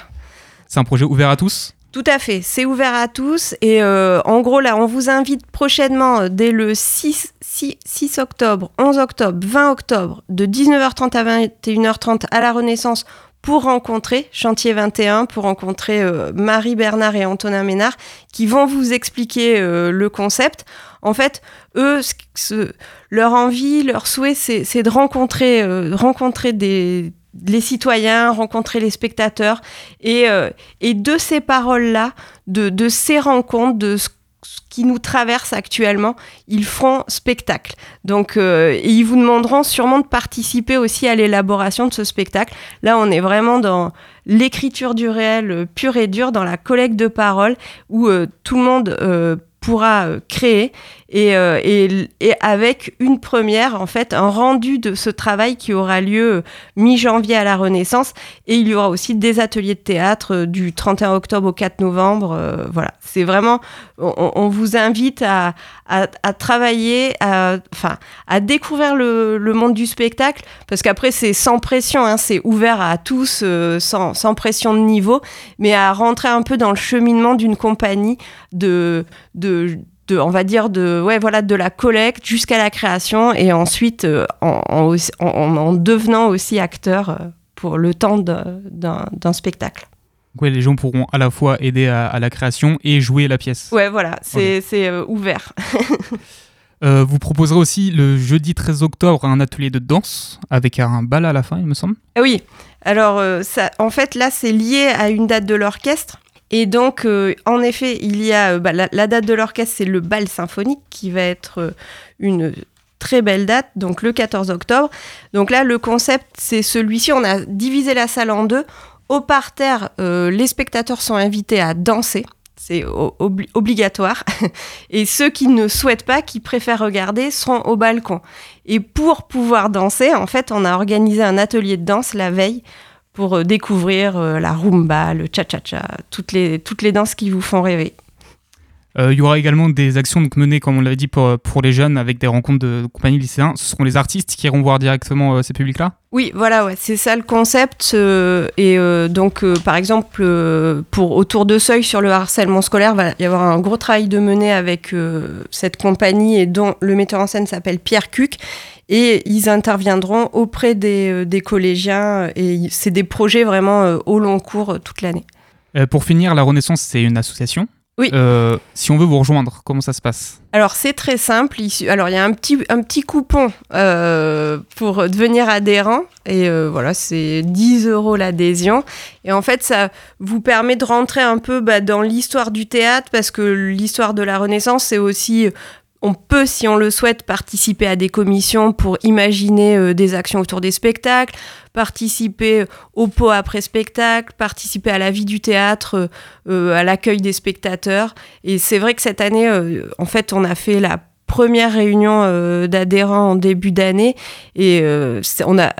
S4: C'est un projet ouvert à tous
S3: tout à fait, c'est ouvert à tous et euh, en gros là on vous invite prochainement euh, dès le 6, 6, octobre, 11 octobre, 20 octobre de 19h30 à 21h30 à la Renaissance pour rencontrer Chantier 21, pour rencontrer Marie Bernard et Antonin Ménard qui vont vous expliquer le concept. En fait, eux, leur envie, leur souhait, c'est de rencontrer, euh, rencontrer des, les citoyens, rencontrer les spectateurs. Et, euh, de ces paroles-là, de, de, ces rencontres, de ce qui nous traverse actuellement, ils feront spectacle. Donc, et ils vous demanderont sûrement de participer aussi à l'élaboration de ce spectacle. Là, on est vraiment dans l'écriture du réel pur et dur, dans la collecte de paroles, où tout le monde pourra euh, créer euh, et, et, avec une première, en fait, un rendu de ce travail qui aura lieu euh, mi-janvier à la Renaissance. Et il y aura aussi des ateliers de théâtre du 31 octobre au 4 novembre. voilà, c'est vraiment, on, vous invite à, à, travailler, à, enfin, à découvrir le, le, monde du spectacle, parce qu'après, c'est sans pression, hein, c'est ouvert à tous, sans, sans pression de niveau, mais à rentrer un peu dans le cheminement d'une compagnie de, de, on va dire, de, ouais, voilà, de la collecte jusqu'à la création et ensuite euh, en, devenant aussi acteur euh, pour le temps d'un spectacle.
S4: Ouais, les gens pourront à la fois aider à, la création et jouer la pièce.
S3: Ouais, voilà, c'est euh, ouvert.
S4: vous proposerez aussi le jeudi 13 octobre un atelier de danse avec un bal à la fin, il me semble.
S3: Oui, alors ça, en fait là c'est lié à une date de l'orchestre et donc, euh, en effet, il y a euh, bah, la, date de l'orchestre, c'est le bal symphonique qui va être euh, une très belle date, donc le 14 octobre. Donc là, le concept, c'est celui-ci. On a divisé la salle en deux. Au parterre, les spectateurs sont invités à danser. C'est obligatoire. Et ceux qui ne souhaitent pas, qui préfèrent regarder, seront au balcon. Et pour pouvoir danser, en fait, on a organisé un atelier de danse la veille pour euh, découvrir euh, la rumba, le cha-cha-cha, toutes les, toutes les danses qui vous font rêver.
S4: Euh, il y aura également des actions donc, menées, comme on l'avait dit, pour, pour les jeunes avec des rencontres de, compagnies lycéens. Ce seront les artistes qui iront voir directement ces publics-là?
S3: Oui, voilà, ouais, c'est ça le concept. et donc, par exemple, pour Autour de Seuil sur le harcèlement scolaire, il va y avoir un gros travail de mener avec cette compagnie et dont le metteur en scène s'appelle Pierre Cuc et ils interviendront auprès des, euh, des collégiens et c'est des projets vraiment euh, au long cours euh, toute l'année.
S4: pour finir, la Renaissance, c'est une association
S3: oui.
S4: si on veut vous rejoindre, comment ça se passe?
S3: Alors c'est très simple. Alors il y a un petit, un petit coupon pour devenir adhérent et voilà c'est 10 euros l'adhésion. Et en fait ça vous permet de rentrer un peu bah, dans l'histoire du théâtre parce que l'histoire de la Renaissance c'est aussi on peut, si on le souhaite, participer à des commissions pour imaginer euh, des actions autour des spectacles, participer au pot après spectacle, participer à la vie du théâtre, euh, à l'accueil des spectateurs. Et c'est vrai que cette année, euh, en fait, on a fait la première réunion euh, d'adhérents en début d'année et euh, on a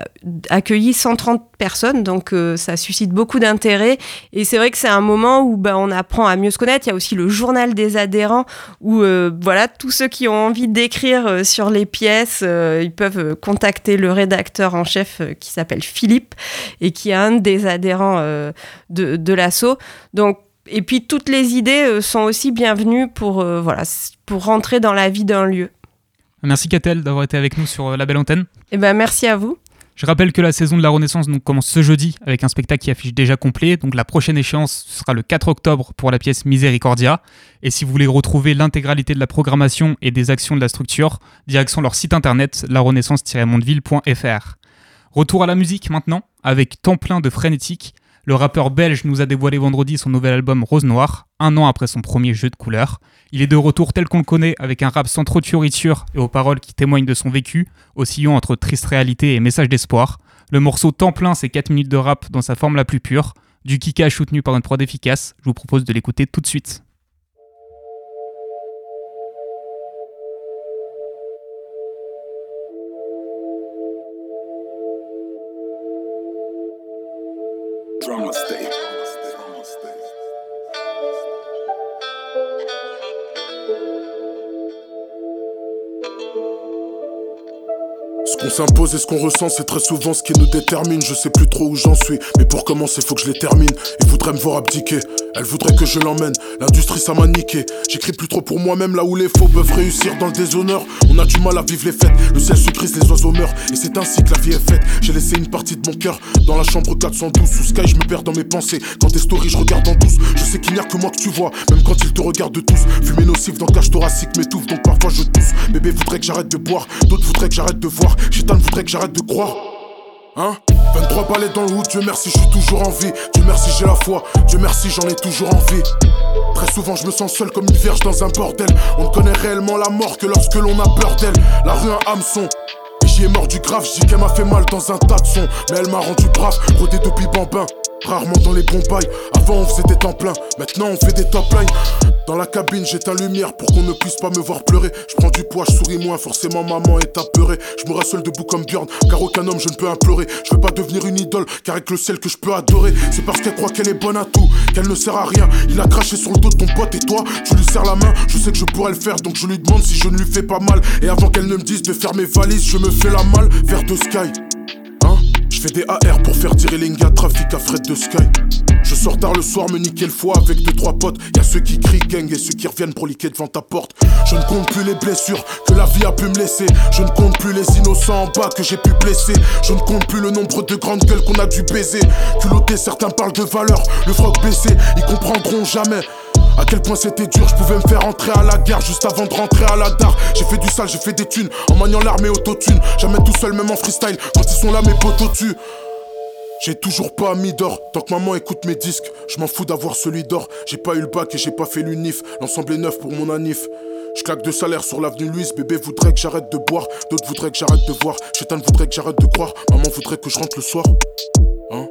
S3: accueilli 130 personnes, donc euh, ça suscite beaucoup d'intérêt. Et c'est vrai que c'est un moment où bah, on apprend à mieux se connaître. Il y a aussi le journal des adhérents où voilà tous ceux qui ont envie d'écrire sur les pièces, ils peuvent contacter le rédacteur en chef qui s'appelle Philippe et qui est un des adhérents de, de l'assaut. Donc et puis toutes les idées euh, sont aussi bienvenues pour, euh, voilà, pour rentrer dans la vie d'un lieu.
S4: Merci Catel d'avoir été avec nous sur euh, la belle antenne.
S3: Et eh ben merci à vous.
S4: Je rappelle que la saison de la Renaissance donc, commence ce jeudi avec un spectacle qui affiche déjà complet. Donc la prochaine échéance sera le 4 octobre pour la pièce Misericordia. Et si vous voulez retrouver l'intégralité de la programmation et des actions de la structure, direction leur site internet larenaissance-mondeville.fr. Retour à la musique maintenant avec Temps plein de frénétique le rappeur belge nous a dévoilé vendredi son nouvel album Rose Noire, un an après son premier jeu de couleurs. Il est de retour tel qu'on le connaît, avec un rap sans trop de fioriture et aux paroles qui témoignent de son vécu, oscillant entre triste réalité et message d'espoir. Le morceau Temps plein, c'est 4 minutes de rap dans sa forme la plus pure, du kickage soutenu par une prod efficace. Je vous propose de l'écouter tout de suite.
S6: Qu'on s'impose et ce qu'on ressent, c'est très souvent ce qui nous détermine. Je sais plus trop où j'en suis, mais pour commencer, faut que je les termine. Ils voudraient me voir abdiquer, elle voudrait que je l'emmène. L'industrie, ça m'a niqué. J'écris plus trop pour moi-même là où les faux peuvent réussir dans le déshonneur. On a du mal à vivre les fêtes, le ciel se grise, les oiseaux meurent. Et c'est ainsi que la vie est faite. J'ai laissé une partie de mon cœur dans la chambre 412. Sous Sky, je me perds dans mes pensées. Quand tes stories, je regarde en douce. Je sais qu'il n'y a que moi que tu vois, même quand ils te regardent tous. Fumée nocif dans le cage thoracique m'étouffe, donc parfois je tousse. Bébé voudrait que j'arrête de boire, d'autres voudraient que j'arrête de voir. Chétan voudrait que j'arrête de croire. Hein? 23 balais dans le hood, Dieu merci, je suis toujours en vie. Dieu merci, j'ai la foi. Dieu merci, j'en ai toujours envie. Très souvent, je me sens seul comme une vierge dans un bordel. On ne connaît réellement la mort que lorsque l'on a peur d'elle. La rue, un hameçon. Et j'y ai mort du grave, je dis qu'elle m'a fait mal dans un tas de sons. Mais elle m'a rendu brave, rodé depuis bambin. Rarement dans les bons. Avant on faisait des temps pleins, maintenant on fait des top lines. Dans la cabine, j'éteins lumière pour qu'on ne puisse pas me voir pleurer. Je prends du poids, je souris moins, forcément maman est apeurée. Je me rassole debout comme Björn, car aucun homme je ne peux implorer. Je veux pas devenir une idole, car avec le ciel que je peux adorer, c'est parce qu'elle croit qu'elle est bonne à tout, qu'elle ne sert à rien. Il a craché sur le dos de ton pote et toi, tu lui serres la main. Je sais que je pourrais le faire, donc je lui demande si je ne lui fais pas mal. Et avant qu'elle ne me dise de faire mes valises, je me fais la malle vers de sky. Fais des AR pour faire tirer Linga, trafic à Fred de Sky. Je sors tard le soir, me niquer le foie avec deux trois potes. Y'a ceux qui crient gang et ceux qui reviennent pour devant ta porte. Je ne compte plus les blessures que la vie a pu me laisser. Je ne compte plus les innocents en bas que j'ai pu blesser. Je ne compte plus le nombre de grandes gueules qu'on a dû baiser. Culotté, certains parlent de valeur. Le froc baissé, ils comprendront jamais. À quel point c'était dur, je pouvais me faire entrer à la gare juste avant de rentrer à la dare. J'ai fait du sale, j'ai fait des thunes en maniant l'armée autotune. Jamais tout seul, même en freestyle, quand ils sont là, mes potos dessus. J'ai toujours pas mis d'or, tant que maman écoute mes disques, je m'en fous d'avoir celui d'or. J'ai pas eu le bac et j'ai pas fait l'unif, l'ensemble est neuf pour mon anif. Je claque de salaire sur l'avenue Louise, bébé voudrait que j'arrête de boire, d'autres voudraient que j'arrête de voir, Chétan voudrait que j'arrête de croire, maman voudrait que je rentre le soir. Hein?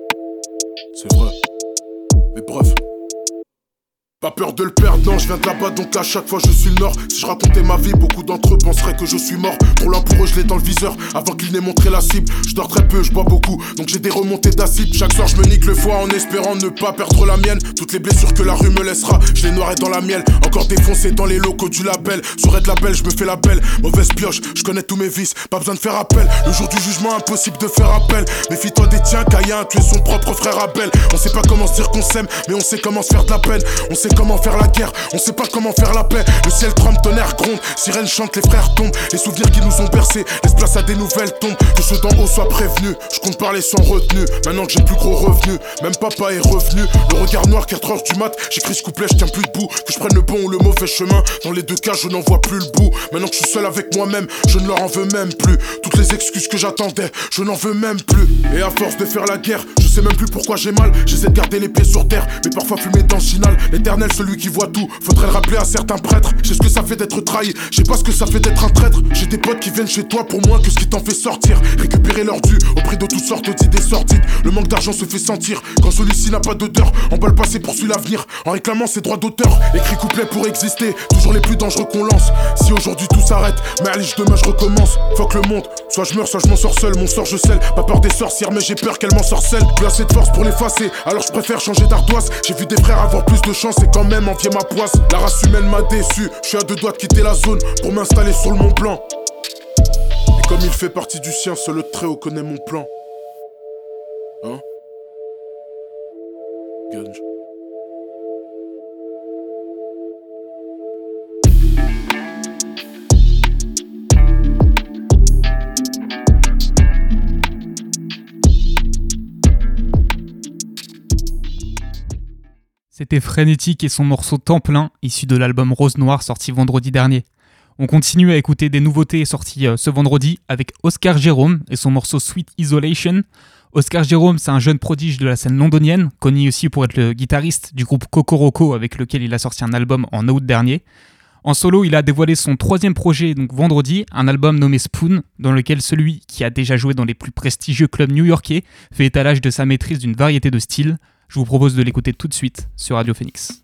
S6: C'est vrai. Mais bref. Pas peur de le perdre, non, je viens de là-bas donc à chaque fois je suis le nord. Si je racontais ma vie, beaucoup d'entre eux penseraient que je suis mort. Pour l'un pour eux, je l'ai dans le viseur avant qu'il n'ait montré la cible. Je dors très peu, je bois beaucoup, donc j'ai des remontées d'acide. Chaque soir, je me nique le foie en espérant ne pas perdre la mienne. Toutes les blessures que la rue me laissera, je les noirais dans la miel. Encore défoncé dans les locaux du label. Sur la belle, je me fais la belle. Mauvaise pioche, je connais tous mes vices, pas besoin de faire appel. Le jour du jugement, impossible de faire appel. Méfie-toi des tiens, Caïn, tu es son propre frère Abel. On sait pas comment se dire qu'on s'aime, mais on sait comment se faire de la peine. Comment faire la guerre on sait pas comment faire la paix. Le ciel trempe, tonnerre gronde, sirène chante, les frères tombent. Les souvenirs qui nous ont bercés laissent place à des nouvelles tombes. Que ceux d'en haut soient prévenus. Je compte parler sans retenue. Maintenant que j'ai plus gros revenus, même papa est revenu. Le regard noir, 4 heures du mat. J'écris ce couplet, je tiens plus debout. Que je prenne le bon ou le mauvais chemin. Dans les deux cas, je n'en vois plus le bout. Maintenant que je suis seul avec moi-même, je ne leur en veux même plus. Toutes les excuses que j'attendais, je n'en veux même plus. Et à force de faire la guerre, sais même plus pourquoi j'ai mal. J'essaie de garder les pieds sur terre, mais parfois fumer dans le final. L'éternel, celui qui voit tout. Faudrait le rappeler à certains prêtres. J'ai ce que ça fait d'être trahi, je sais pas ce que ça fait d'être un traître. J'ai des potes qui viennent chez toi pour moins que ce qui t'en fait sortir. Récupérer leur dû au prix de toutes sortes d'idées sordides. Le manque d'argent se fait sentir quand celui-ci n'a pas d'odeur. On peut le passé poursuit l'avenir en réclamant ses droits d'auteur. Écrit couplet pour exister, toujours les plus dangereux qu'on lance. Si aujourd'hui tout s'arrête, mais allez, demain je recommence. Fuck le monde, soit je meurs, soit je m'en sors seul. Mon sort je scelle, pas peur des sorcières, mais j'ai peur qu'elles m'en sorcellent. Plus assez de force pour l'effacer, alors je préfère changer d'ardoise. J'ai vu des frères avoir plus de chance et quand même envier ma poisse. La race humaine m'a déçu, je suis à deux doigts de quitter la zone pour m'installer sur le Mont Blanc. Et comme il fait partie du sien, seul le Très-Haut connaît mon plan. Hein? Gunge.
S4: C'était Frénétique et son morceau Temps plein, issu de l'album Rose Noire sorti vendredi dernier. On continue à écouter des nouveautés sorties euh, ce vendredi avec Oscar Jérôme et son morceau Sweet Isolation. Oscar Jérôme, c'est un jeune prodige de la scène londonienne, connu aussi pour être le guitariste du groupe Kokoroko avec lequel il a sorti un album en août dernier. En solo, il a dévoilé son troisième projet donc vendredi, un album nommé Spoon, dans lequel celui qui a déjà joué dans les plus prestigieux clubs new-yorkais fait étalage de sa maîtrise d'une variété de styles. Je vous propose de l'écouter tout de suite sur Radio Phoenix.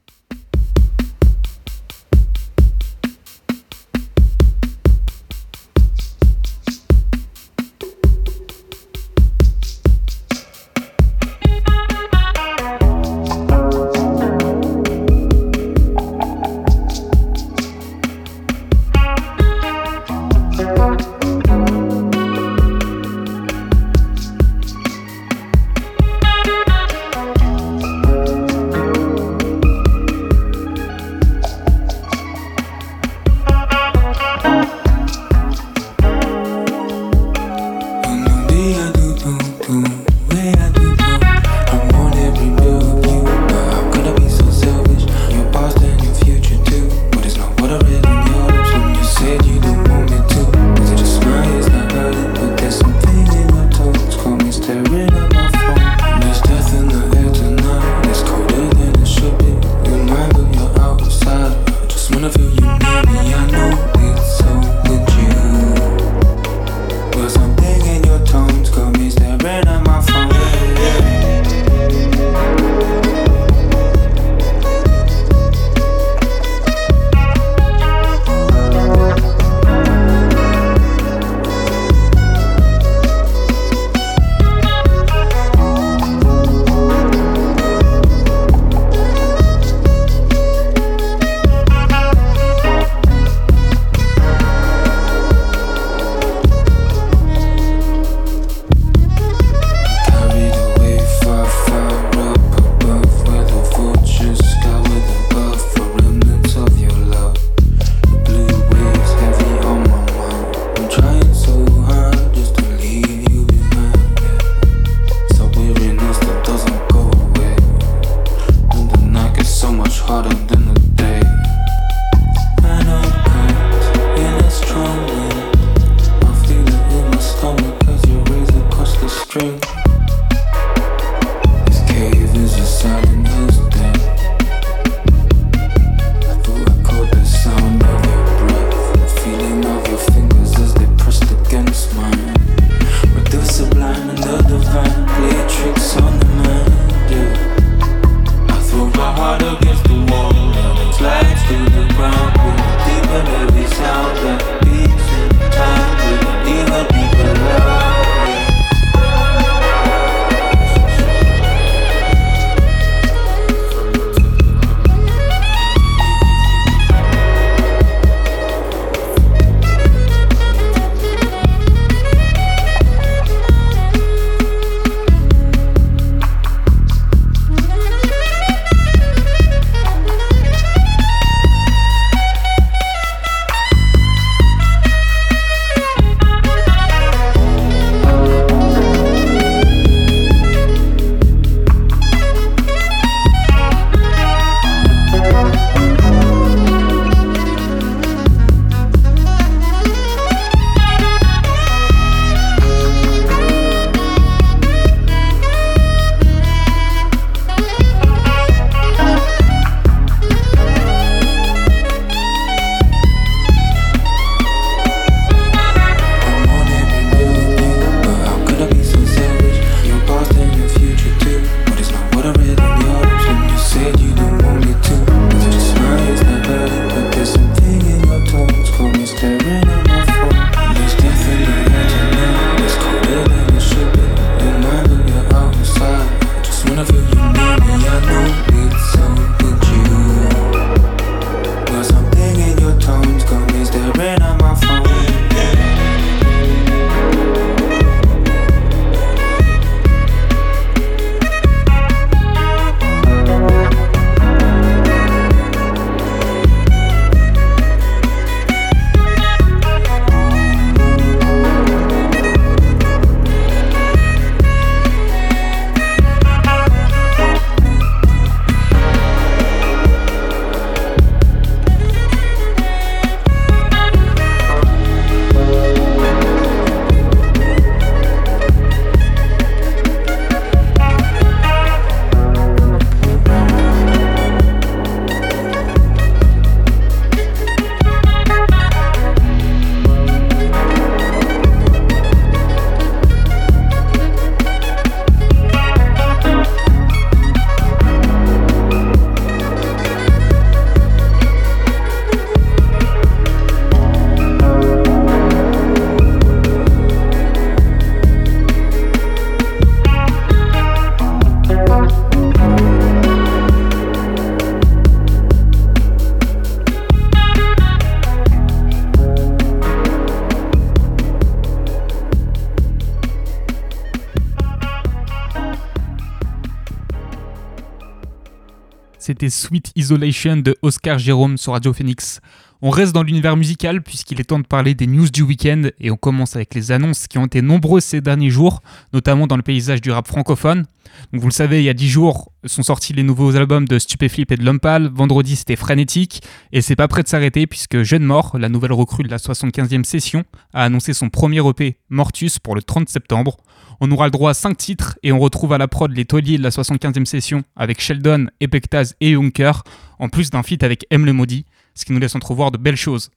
S4: C'était Sweet Isolation de Oscar Jérôme sur Radio Phoenix. On reste dans l'univers musical puisqu'il est temps de parler des news du week-end et on commence avec les annonces qui ont été nombreuses ces derniers jours, notamment dans le paysage du rap francophone. Donc vous le savez, il y a 10 jours sont sortis les nouveaux albums de Stupéflip et de Lumpal. Vendredi c'était Frénétique et c'est pas prêt de s'arrêter puisque Jeune Mort, la nouvelle recrue de la 75e session, a annoncé son premier EP Mortus pour le 30 septembre. On aura le droit à 5 titres et on retrouve à la prod les tauliers de la 75e session avec Sheldon, Epectaz et Junker, en plus d'un feat avec M le Maudit ce qui nous laisse entrevoir de belles choses.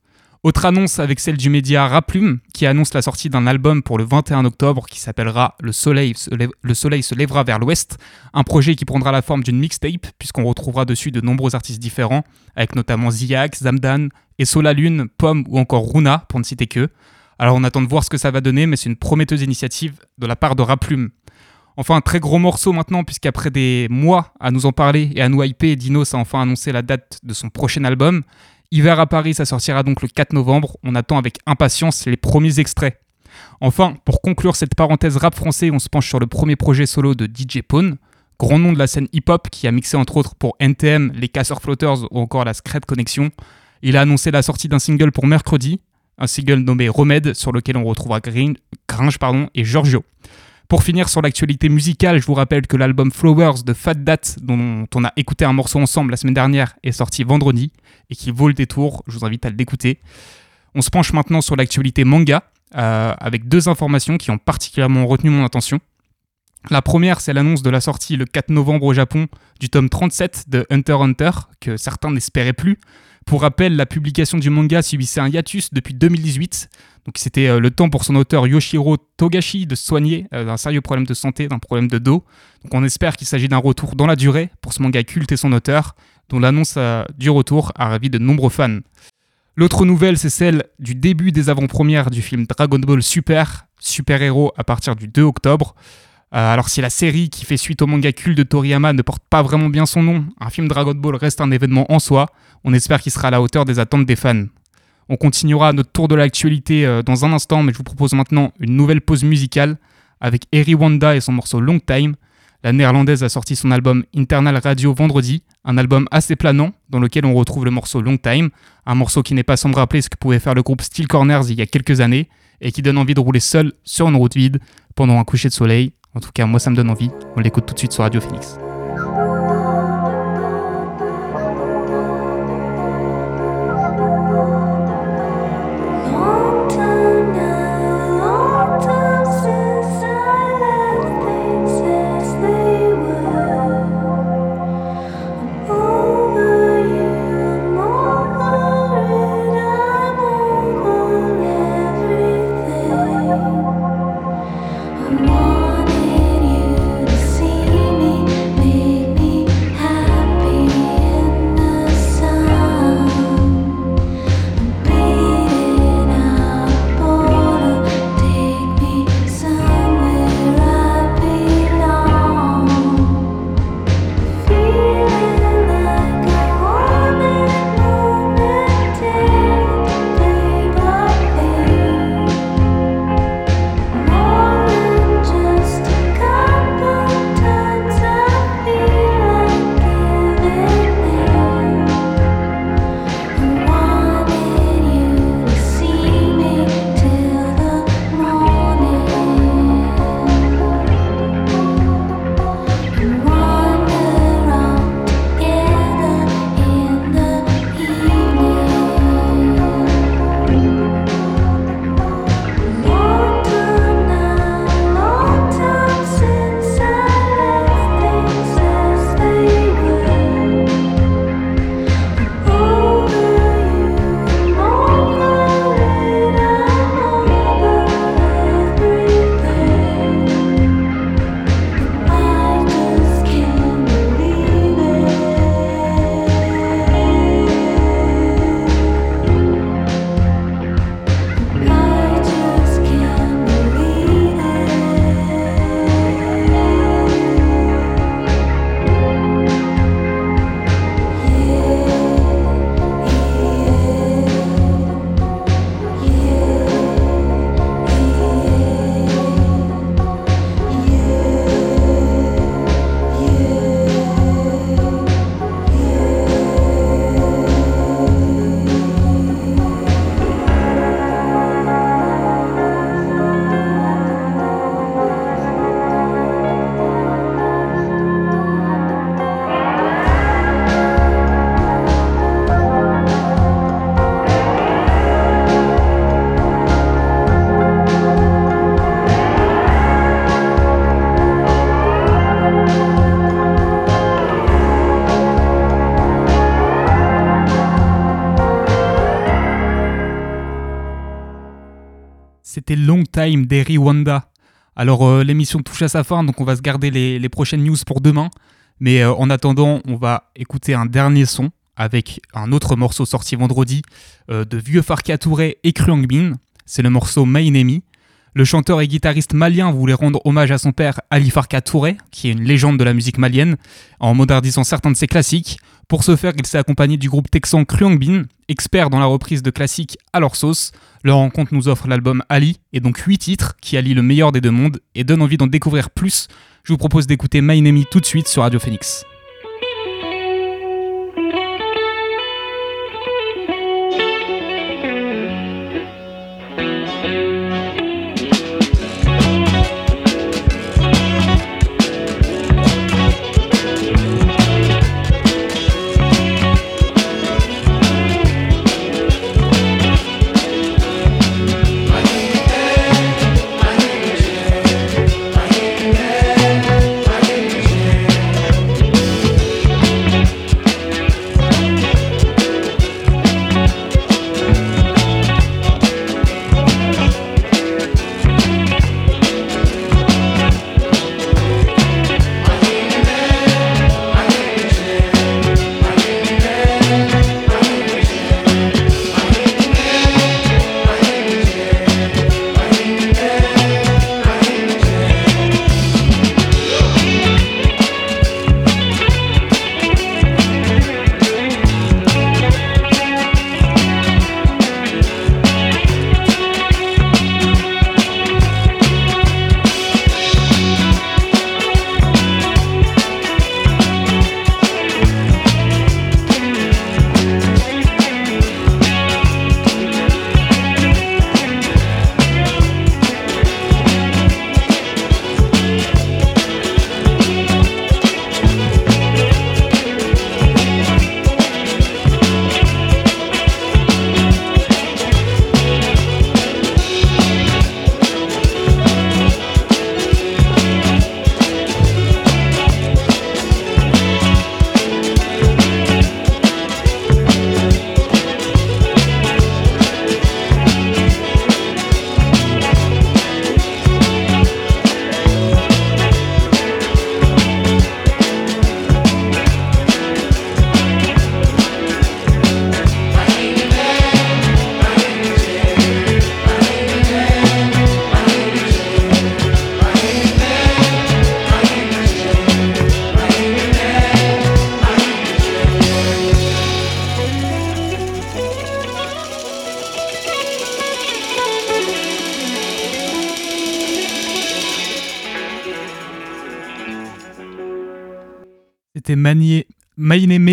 S4: Autre annonce avec celle du média Raplume, qui annonce la sortie d'un album pour le 21 octobre qui s'appellera le Soleil, le Soleil se lèvera vers l'ouest, un projet qui prendra la forme d'une mixtape, puisqu'on retrouvera dessus de nombreux artistes différents, avec notamment Ziak, Zamdan, et Sola Lune, Pomme ou encore Runa, pour ne citer que. Alors on attend de voir ce que ça va donner, mais c'est une prometteuse initiative de la part de Raplume. Enfin, un très gros morceau maintenant, puisqu'après des mois à nous en parler et à nous hyper, Dinos a enfin annoncé la date de son prochain album. Hiver à Paris, ça sortira donc le 4 novembre. On attend avec impatience les premiers extraits. Enfin, pour conclure cette parenthèse rap français, on se penche sur le premier projet solo de DJ Pone, grand nom de la scène hip-hop qui a mixé entre autres pour NTM, les Casseurs Floaters ou encore la Scred Connection. Il a annoncé la sortie d'un single pour mercredi, un single nommé Remède sur lequel on retrouvera Gringe pardon, et Giorgio. Pour finir sur l'actualité musicale, je vous rappelle que l'album Flowers de Fat Dat, dont on a écouté un morceau ensemble la semaine dernière, est sorti vendredi et qui vaut le détour. Je vous invite à l'écouter. On se penche maintenant sur l'actualité manga, euh, avec deux informations qui ont particulièrement retenu mon attention. La première, c'est l'annonce de la sortie le 4 novembre au Japon du tome 37 de Hunter x Hunter, que certains n'espéraient plus. Pour rappel, la publication du manga subissait un hiatus depuis 2018, donc c'était euh, le temps pour son auteur Yoshiro Togashi de soigner euh, d'un sérieux problème de santé, d'un problème de dos. Donc on espère qu'il s'agit d'un retour dans la durée pour ce manga culte et son auteur, dont l'annonce euh, du retour a ravi de nombreux fans. L'autre nouvelle, c'est celle du début des avant-premières du film Dragon Ball Super, Super Héros à partir du 2 octobre. Alors si la série qui fait suite au manga culte de Toriyama ne porte pas vraiment bien son nom, un film Dragon Ball reste un événement en soi, on espère qu'il sera à la hauteur des attentes des fans. On continuera notre tour de l'actualité euh, dans un instant, mais je vous propose maintenant une nouvelle pause musicale avec Eri Wanda et son morceau Long Time. La néerlandaise a sorti son album Internal Radio vendredi, un album assez planant dans lequel on retrouve le morceau Long Time, un morceau qui n'est pas sans rappeler ce que pouvait faire le groupe Steel Corners il y a quelques années et qui donne envie de rouler seul sur une route vide pendant un coucher de soleil. En tout cas, moi ça me donne envie. On l'écoute tout de suite sur Radio Phoenix. Long Time d'Eri Wanda. Alors euh, l'émission touche à sa fin, donc on va se garder les, prochaines news pour demain. Mais euh, en attendant, on va écouter un dernier son avec un autre morceau sorti vendredi euh, de Vieux Farka Touré et Kruang Bin. C'est le morceau My Enemy. Le chanteur et guitariste malien voulait rendre hommage à son père Ali Farka Touré, qui est une légende de la musique malienne, en modernisant certains de ses classiques. Pour ce faire, il s'est accompagné du groupe texan Kruang Bin, expert dans la reprise de classiques à leur sauce. Leur rencontre nous offre l'album Ali, et donc 8 titres qui allient le meilleur des deux mondes et donnent envie d'en découvrir plus. Je vous propose d'écouter My Enemy tout de suite sur Radio Phoenix.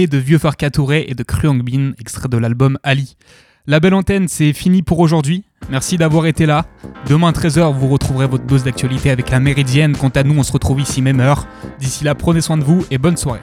S4: De Vieux Farka et de Bin, extrait de l'album Ali. La belle antenne, c'est fini pour aujourd'hui. Merci d'avoir été là. Demain 13h, vous retrouverez votre dose d'actualité avec la Méridienne. Quant à nous, on se retrouve ici même heure. D'ici là, prenez soin de vous et bonne soirée.